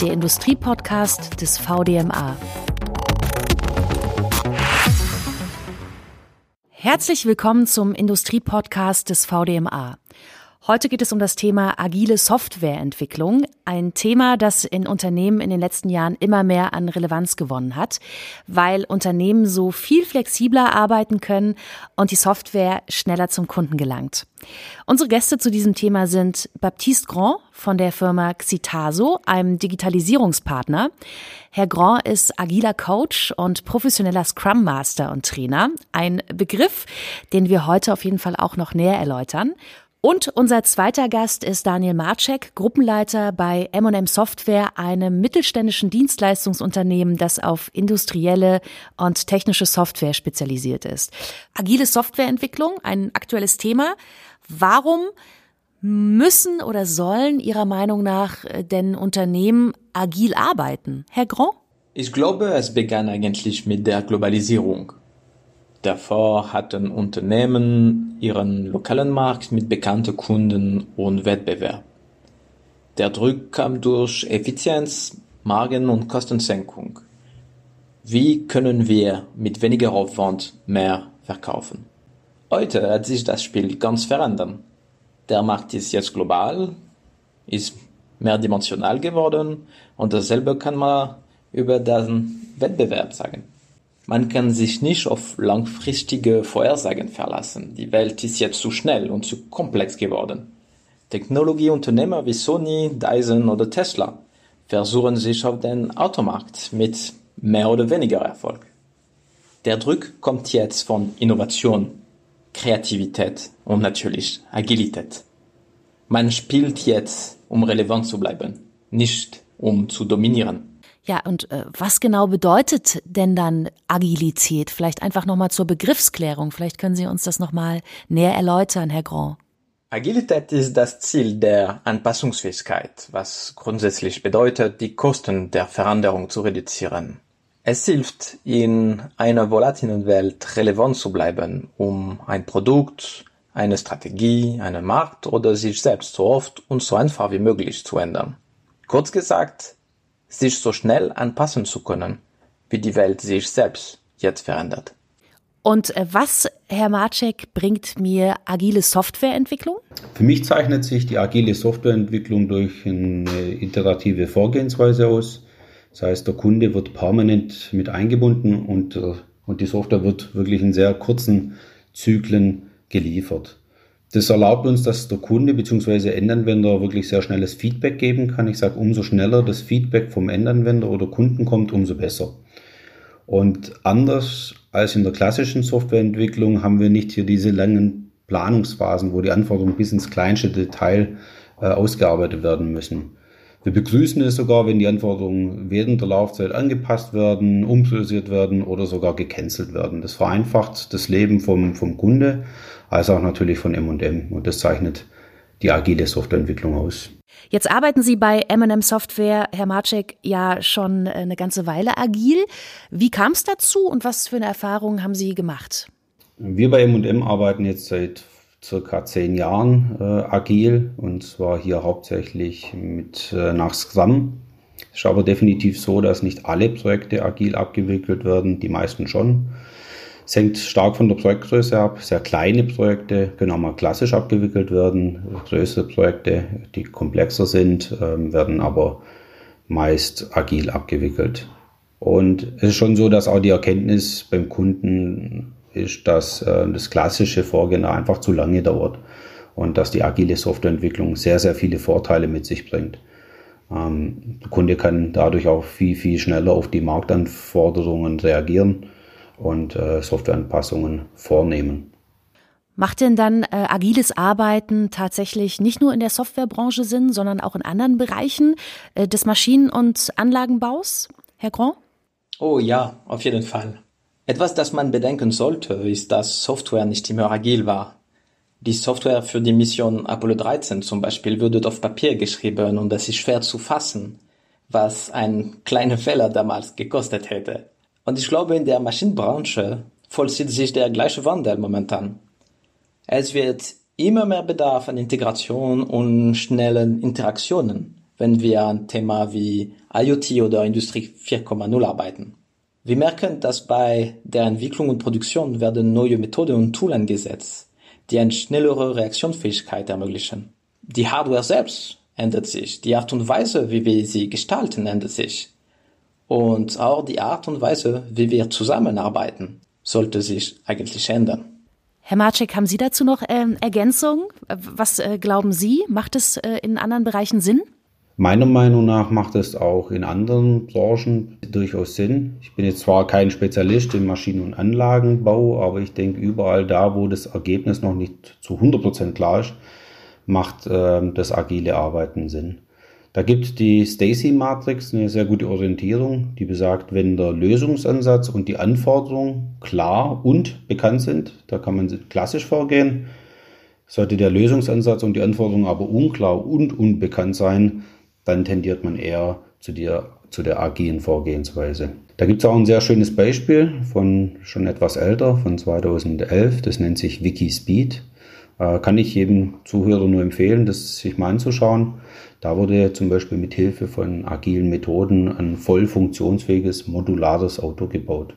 der Industriepodcast des VDMA. Herzlich willkommen zum Industriepodcast des VDMA. Heute geht es um das Thema agile Softwareentwicklung, ein Thema, das in Unternehmen in den letzten Jahren immer mehr an Relevanz gewonnen hat, weil Unternehmen so viel flexibler arbeiten können und die Software schneller zum Kunden gelangt. Unsere Gäste zu diesem Thema sind Baptiste Grand von der Firma Xitaso, einem Digitalisierungspartner. Herr Grand ist agiler Coach und professioneller Scrum Master und Trainer, ein Begriff, den wir heute auf jeden Fall auch noch näher erläutern. Und unser zweiter Gast ist Daniel Marczek, Gruppenleiter bei M&M Software, einem mittelständischen Dienstleistungsunternehmen, das auf industrielle und technische Software spezialisiert ist. Agile Softwareentwicklung, ein aktuelles Thema. Warum müssen oder sollen Ihrer Meinung nach äh, denn Unternehmen agil arbeiten? Herr Grand? Ich glaube, es begann eigentlich mit der Globalisierung. Davor hatten Unternehmen ihren lokalen Markt mit bekannten Kunden und Wettbewerb. Der Druck kam durch Effizienz, Margen- und Kostensenkung. Wie können wir mit weniger Aufwand mehr verkaufen? Heute hat sich das Spiel ganz verändert. Der Markt ist jetzt global, ist mehrdimensional geworden und dasselbe kann man über den Wettbewerb sagen. Man kann sich nicht auf langfristige Vorhersagen verlassen. Die Welt ist jetzt zu schnell und zu komplex geworden. Technologieunternehmer wie Sony, Dyson oder Tesla versuchen sich auf den Automarkt mit mehr oder weniger Erfolg. Der Druck kommt jetzt von Innovation, Kreativität und natürlich Agilität. Man spielt jetzt, um relevant zu bleiben, nicht um zu dominieren. Ja, und äh, was genau bedeutet denn dann Agilität? Vielleicht einfach nochmal zur Begriffsklärung. Vielleicht können Sie uns das nochmal näher erläutern, Herr Grand. Agilität ist das Ziel der Anpassungsfähigkeit, was grundsätzlich bedeutet, die Kosten der Veränderung zu reduzieren. Es hilft, in einer volatilen Welt relevant zu bleiben, um ein Produkt, eine Strategie, einen Markt oder sich selbst so oft und so einfach wie möglich zu ändern. Kurz gesagt, sich so schnell anpassen zu können, wie die Welt sich selbst jetzt verändert. Und äh, was, Herr Marczek, bringt mir agile Softwareentwicklung? Für mich zeichnet sich die agile Softwareentwicklung durch eine iterative Vorgehensweise aus. Das heißt, der Kunde wird permanent mit eingebunden und, äh, und die Software wird wirklich in sehr kurzen Zyklen geliefert. Das erlaubt uns, dass der Kunde bzw. Endanwender wirklich sehr schnelles Feedback geben kann. Ich sage, umso schneller das Feedback vom Endanwender oder Kunden kommt, umso besser. Und anders als in der klassischen Softwareentwicklung haben wir nicht hier diese langen Planungsphasen, wo die Anforderungen bis ins kleinste Detail äh, ausgearbeitet werden müssen. Wir begrüßen es sogar, wenn die Anforderungen während der Laufzeit angepasst werden, umsosiert werden oder sogar gecancelt werden. Das vereinfacht das Leben vom, vom Kunde als auch natürlich von M&M. Und das zeichnet die agile Softwareentwicklung aus. Jetzt arbeiten Sie bei M&M Software, Herr Marczek, ja schon eine ganze Weile agil. Wie kam es dazu und was für eine Erfahrung haben Sie gemacht? Wir bei M&M arbeiten jetzt seit circa zehn Jahren äh, agil und zwar hier hauptsächlich mit äh, nach Scrum. Es ist aber definitiv so, dass nicht alle Projekte agil abgewickelt werden, die meisten schon. Es hängt stark von der Projektgröße ab. Sehr kleine Projekte können auch mal klassisch abgewickelt werden. Größere Projekte, die komplexer sind, ähm, werden aber meist agil abgewickelt. Und es ist schon so, dass auch die Erkenntnis beim Kunden ist, dass äh, das klassische Vorgehen einfach zu lange dauert und dass die agile Softwareentwicklung sehr, sehr viele Vorteile mit sich bringt. Ähm, der Kunde kann dadurch auch viel, viel schneller auf die Marktanforderungen reagieren und äh, Softwareanpassungen vornehmen. Macht denn dann äh, agiles Arbeiten tatsächlich nicht nur in der Softwarebranche Sinn, sondern auch in anderen Bereichen äh, des Maschinen- und Anlagenbaus, Herr Grand? Oh ja, auf jeden Fall. Etwas, das man bedenken sollte, ist, dass Software nicht immer agil war. Die Software für die Mission Apollo 13 zum Beispiel wurde auf Papier geschrieben und es ist schwer zu fassen, was ein kleiner Fehler damals gekostet hätte. Und ich glaube, in der Maschinenbranche vollzieht sich der gleiche Wandel momentan. Es wird immer mehr Bedarf an Integration und schnellen Interaktionen, wenn wir an Thema wie IoT oder Industrie 4.0 arbeiten. Wir merken, dass bei der Entwicklung und Produktion werden neue Methoden und Tools eingesetzt, die eine schnellere Reaktionsfähigkeit ermöglichen. Die Hardware selbst ändert sich, die Art und Weise, wie wir sie gestalten, ändert sich. Und auch die Art und Weise, wie wir zusammenarbeiten, sollte sich eigentlich ändern. Herr Marcek, haben Sie dazu noch ähm, Ergänzungen? Was äh, glauben Sie? Macht es äh, in anderen Bereichen Sinn? Meiner Meinung nach macht es auch in anderen Branchen durchaus Sinn. Ich bin jetzt zwar kein Spezialist im Maschinen- und Anlagenbau, aber ich denke, überall da, wo das Ergebnis noch nicht zu 100% klar ist, macht äh, das agile Arbeiten Sinn. Da gibt die Stacy-Matrix eine sehr gute Orientierung, die besagt, wenn der Lösungsansatz und die Anforderungen klar und bekannt sind, da kann man klassisch vorgehen. Sollte der Lösungsansatz und die Anforderungen aber unklar und unbekannt sein, dann tendiert man eher zu der, zu der agilen Vorgehensweise. Da gibt es auch ein sehr schönes Beispiel von schon etwas älter, von 2011, das nennt sich Wikispeed. Äh, kann ich jedem Zuhörer nur empfehlen, das sich mal anzuschauen. Da wurde zum Beispiel mit Hilfe von agilen Methoden ein voll funktionsfähiges modulares Auto gebaut.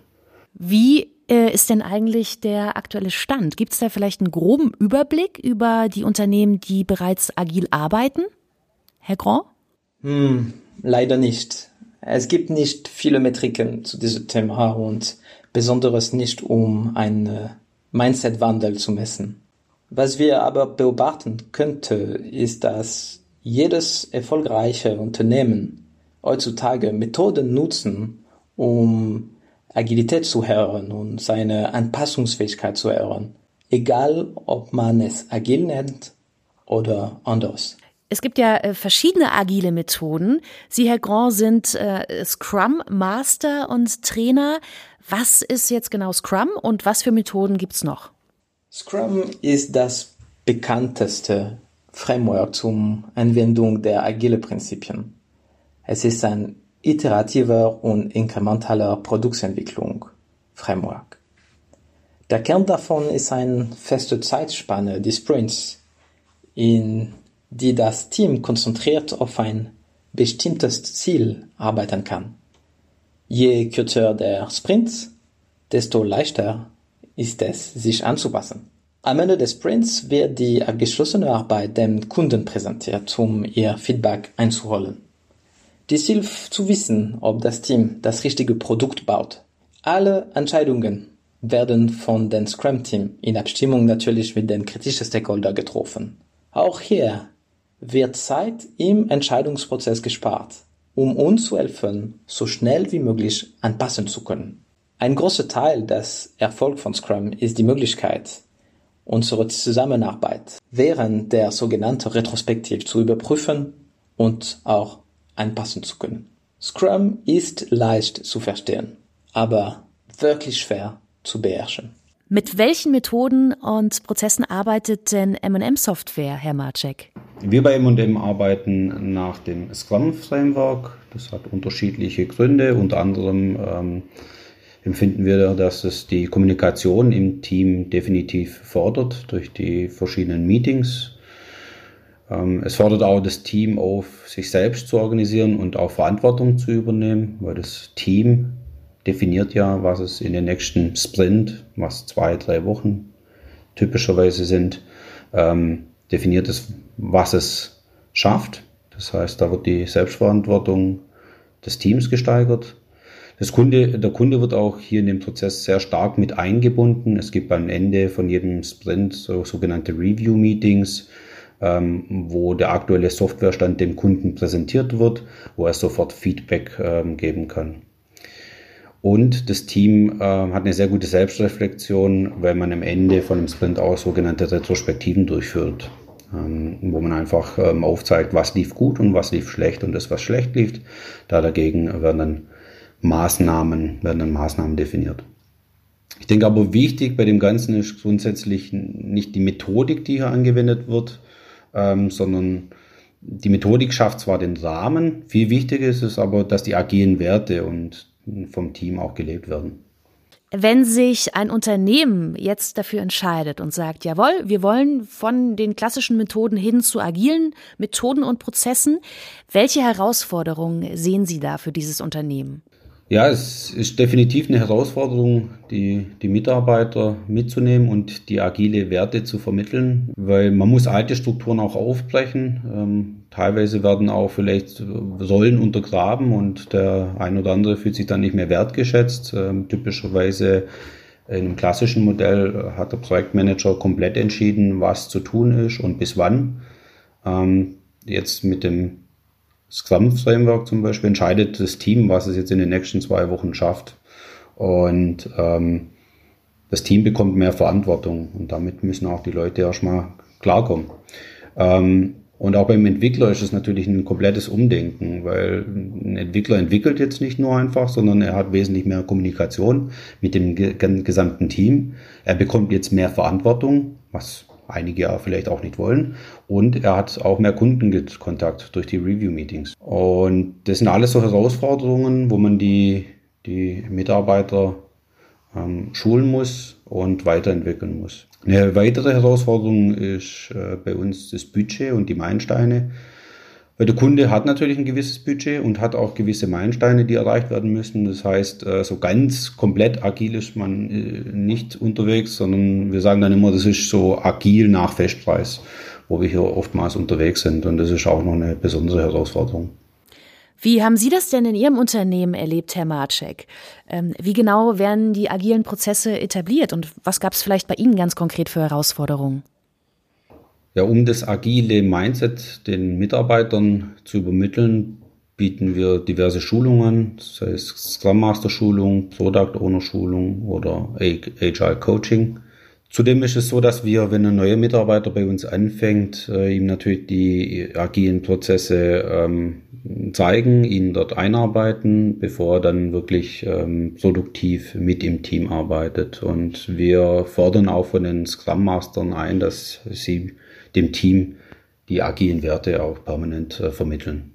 Wie äh, ist denn eigentlich der aktuelle Stand? Gibt es da vielleicht einen groben Überblick über die Unternehmen, die bereits agil arbeiten? Herr Grand? Hm, leider nicht. Es gibt nicht viele Metriken zu diesem Thema und besonders nicht, um einen Mindset-Wandel zu messen. Was wir aber beobachten könnte, ist, dass jedes erfolgreiche Unternehmen heutzutage Methoden nutzen, um Agilität zu erhöhen und seine Anpassungsfähigkeit zu erhöhen. Egal, ob man es agil nennt oder anders. Es gibt ja äh, verschiedene agile Methoden. Sie, Herr Grand, sind äh, Scrum Master und Trainer. Was ist jetzt genau Scrum und was für Methoden gibt's noch? Scrum ist das bekannteste Framework zum Anwendung der agile Prinzipien. Es ist ein iterativer und inkrementaler Produktentwicklung Framework. Der Kern davon ist eine feste Zeitspanne, die Sprints, in die das Team konzentriert auf ein bestimmtes Ziel arbeiten kann. Je kürzer der Sprint, desto leichter ist es, sich anzupassen. Am Ende des Sprints wird die abgeschlossene Arbeit dem Kunden präsentiert, um ihr Feedback einzuholen. Dies hilft zu wissen, ob das Team das richtige Produkt baut. Alle Entscheidungen werden von dem Scrum-Team in Abstimmung natürlich mit den kritischen Stakeholder getroffen. Auch hier wird Zeit im Entscheidungsprozess gespart, um uns zu helfen, so schnell wie möglich anpassen zu können. Ein großer Teil des Erfolgs von Scrum ist die Möglichkeit, unsere Zusammenarbeit während der sogenannten Retrospektiv zu überprüfen und auch anpassen zu können. Scrum ist leicht zu verstehen, aber wirklich schwer zu beherrschen. Mit welchen Methoden und Prozessen arbeitet denn M&M Software, Herr Marcek? Wir bei M&M arbeiten nach dem Scrum Framework. Das hat unterschiedliche Gründe. Unter anderem ähm, empfinden wir, dass es die Kommunikation im Team definitiv fordert durch die verschiedenen Meetings. Ähm, es fordert auch das Team auf, sich selbst zu organisieren und auch Verantwortung zu übernehmen, weil das Team definiert ja, was es in den nächsten Sprint, was zwei, drei Wochen typischerweise sind, ähm, definiert es, was es schafft. Das heißt, da wird die Selbstverantwortung des Teams gesteigert. Das Kunde, der Kunde wird auch hier in dem Prozess sehr stark mit eingebunden. Es gibt am Ende von jedem Sprint so sogenannte Review-Meetings, ähm, wo der aktuelle Softwarestand dem Kunden präsentiert wird, wo er sofort Feedback ähm, geben kann. Und das Team äh, hat eine sehr gute Selbstreflexion, weil man am Ende von einem Sprint auch sogenannte Retrospektiven durchführt, ähm, wo man einfach ähm, aufzeigt, was lief gut und was lief schlecht und das, was schlecht lief. Da dagegen werden dann Maßnahmen, werden dann Maßnahmen definiert. Ich denke aber wichtig bei dem Ganzen ist grundsätzlich nicht die Methodik, die hier angewendet wird, ähm, sondern die Methodik schafft zwar den Rahmen, viel wichtiger ist es aber, dass die agilen Werte und vom Team auch gelebt werden. Wenn sich ein Unternehmen jetzt dafür entscheidet und sagt, jawohl, wir wollen von den klassischen Methoden hin zu agilen Methoden und Prozessen, welche Herausforderungen sehen Sie da für dieses Unternehmen? Ja, es ist definitiv eine Herausforderung, die, die Mitarbeiter mitzunehmen und die agile Werte zu vermitteln, weil man muss alte Strukturen auch aufbrechen. Ähm, teilweise werden auch vielleicht Rollen untergraben und der ein oder andere fühlt sich dann nicht mehr wertgeschätzt. Ähm, typischerweise in einem klassischen Modell hat der Projektmanager komplett entschieden, was zu tun ist und bis wann. Ähm, jetzt mit dem Scrum-Framework zum Beispiel entscheidet das Team, was es jetzt in den nächsten zwei Wochen schafft. Und ähm, das Team bekommt mehr Verantwortung und damit müssen auch die Leute erstmal klarkommen. Ähm, und auch beim Entwickler ist es natürlich ein komplettes Umdenken, weil ein Entwickler entwickelt jetzt nicht nur einfach, sondern er hat wesentlich mehr Kommunikation mit dem gesamten Team. Er bekommt jetzt mehr Verantwortung, was einige ja vielleicht auch nicht wollen. Und er hat auch mehr Kundenkontakt durch die Review-Meetings. Und das sind alles so Herausforderungen, wo man die, die Mitarbeiter ähm, schulen muss und weiterentwickeln muss. Eine weitere Herausforderung ist äh, bei uns das Budget und die Meilensteine. Weil der Kunde hat natürlich ein gewisses Budget und hat auch gewisse Meilensteine, die erreicht werden müssen. Das heißt, äh, so ganz komplett agil ist man äh, nicht unterwegs, sondern wir sagen dann immer, das ist so agil nach Festpreis, wo wir hier oftmals unterwegs sind. Und das ist auch noch eine besondere Herausforderung. Wie haben Sie das denn in Ihrem Unternehmen erlebt, Herr Marczek? Ähm, wie genau werden die agilen Prozesse etabliert und was gab es vielleicht bei Ihnen ganz konkret für Herausforderungen? Ja, um das agile Mindset den Mitarbeitern zu übermitteln, bieten wir diverse Schulungen, sei es Scrum Master Schulung, Product Owner Schulung oder Agile Coaching. Zudem ist es so, dass wir, wenn ein neuer Mitarbeiter bei uns anfängt, äh, ihm natürlich die agilen Prozesse ähm, zeigen, ihn dort einarbeiten, bevor er dann wirklich ähm, produktiv mit im Team arbeitet. Und wir fordern auch von den Scrum Mastern ein, dass sie dem Team die agilen Werte auch permanent äh, vermitteln.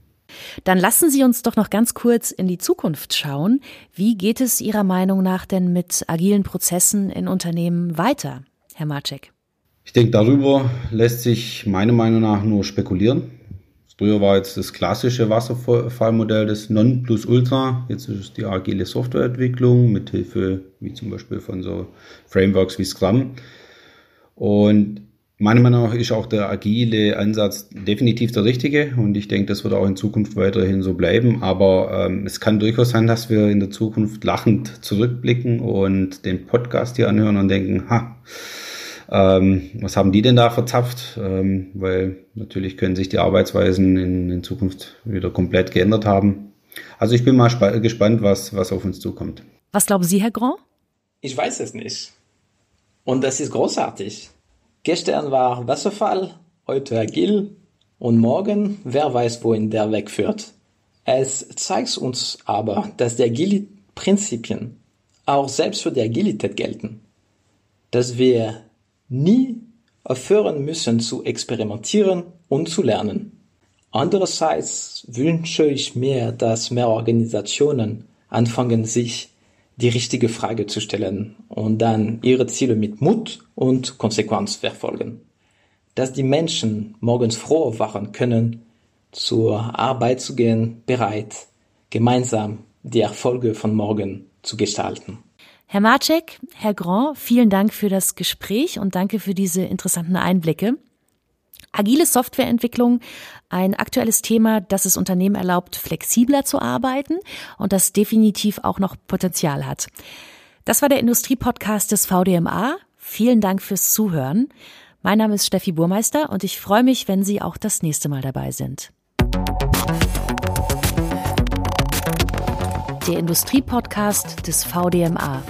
Dann lassen Sie uns doch noch ganz kurz in die Zukunft schauen. Wie geht es Ihrer Meinung nach denn mit agilen Prozessen in Unternehmen weiter, Herr Marcek? Ich denke, darüber lässt sich meiner Meinung nach nur spekulieren. Früher war jetzt das klassische Wasserfallmodell das Nonplusultra. Jetzt ist es die agile Softwareentwicklung mit Hilfe, wie zum Beispiel von so Frameworks wie Scrum. Und Meiner Meinung nach ist auch der agile Ansatz definitiv der richtige und ich denke, das wird auch in Zukunft weiterhin so bleiben. Aber ähm, es kann durchaus sein, dass wir in der Zukunft lachend zurückblicken und den Podcast hier anhören und denken, ha, ähm, was haben die denn da verzapft? Ähm, weil natürlich können sich die Arbeitsweisen in, in Zukunft wieder komplett geändert haben. Also ich bin mal gespannt, was, was auf uns zukommt. Was glauben Sie, Herr Grand? Ich weiß es nicht. Und das ist großartig. Gestern war Wasserfall, heute agil und morgen, wer weiß, wohin der Weg führt. Es zeigt uns aber, dass die agile Prinzipien auch selbst für die Agilität gelten. Dass wir nie aufhören müssen zu experimentieren und zu lernen. Andererseits wünsche ich mir, dass mehr Organisationen anfangen, sich die richtige Frage zu stellen und dann ihre Ziele mit Mut und Konsequenz verfolgen. Dass die Menschen morgens froh wachen können, zur Arbeit zu gehen, bereit, gemeinsam die Erfolge von morgen zu gestalten. Herr Marcek, Herr Grand, vielen Dank für das Gespräch und danke für diese interessanten Einblicke. Agile Softwareentwicklung, ein aktuelles Thema, das es Unternehmen erlaubt, flexibler zu arbeiten und das definitiv auch noch Potenzial hat. Das war der Industriepodcast des VDMA. Vielen Dank fürs Zuhören. Mein Name ist Steffi Burmeister und ich freue mich, wenn Sie auch das nächste Mal dabei sind. Der Industriepodcast des VDMA.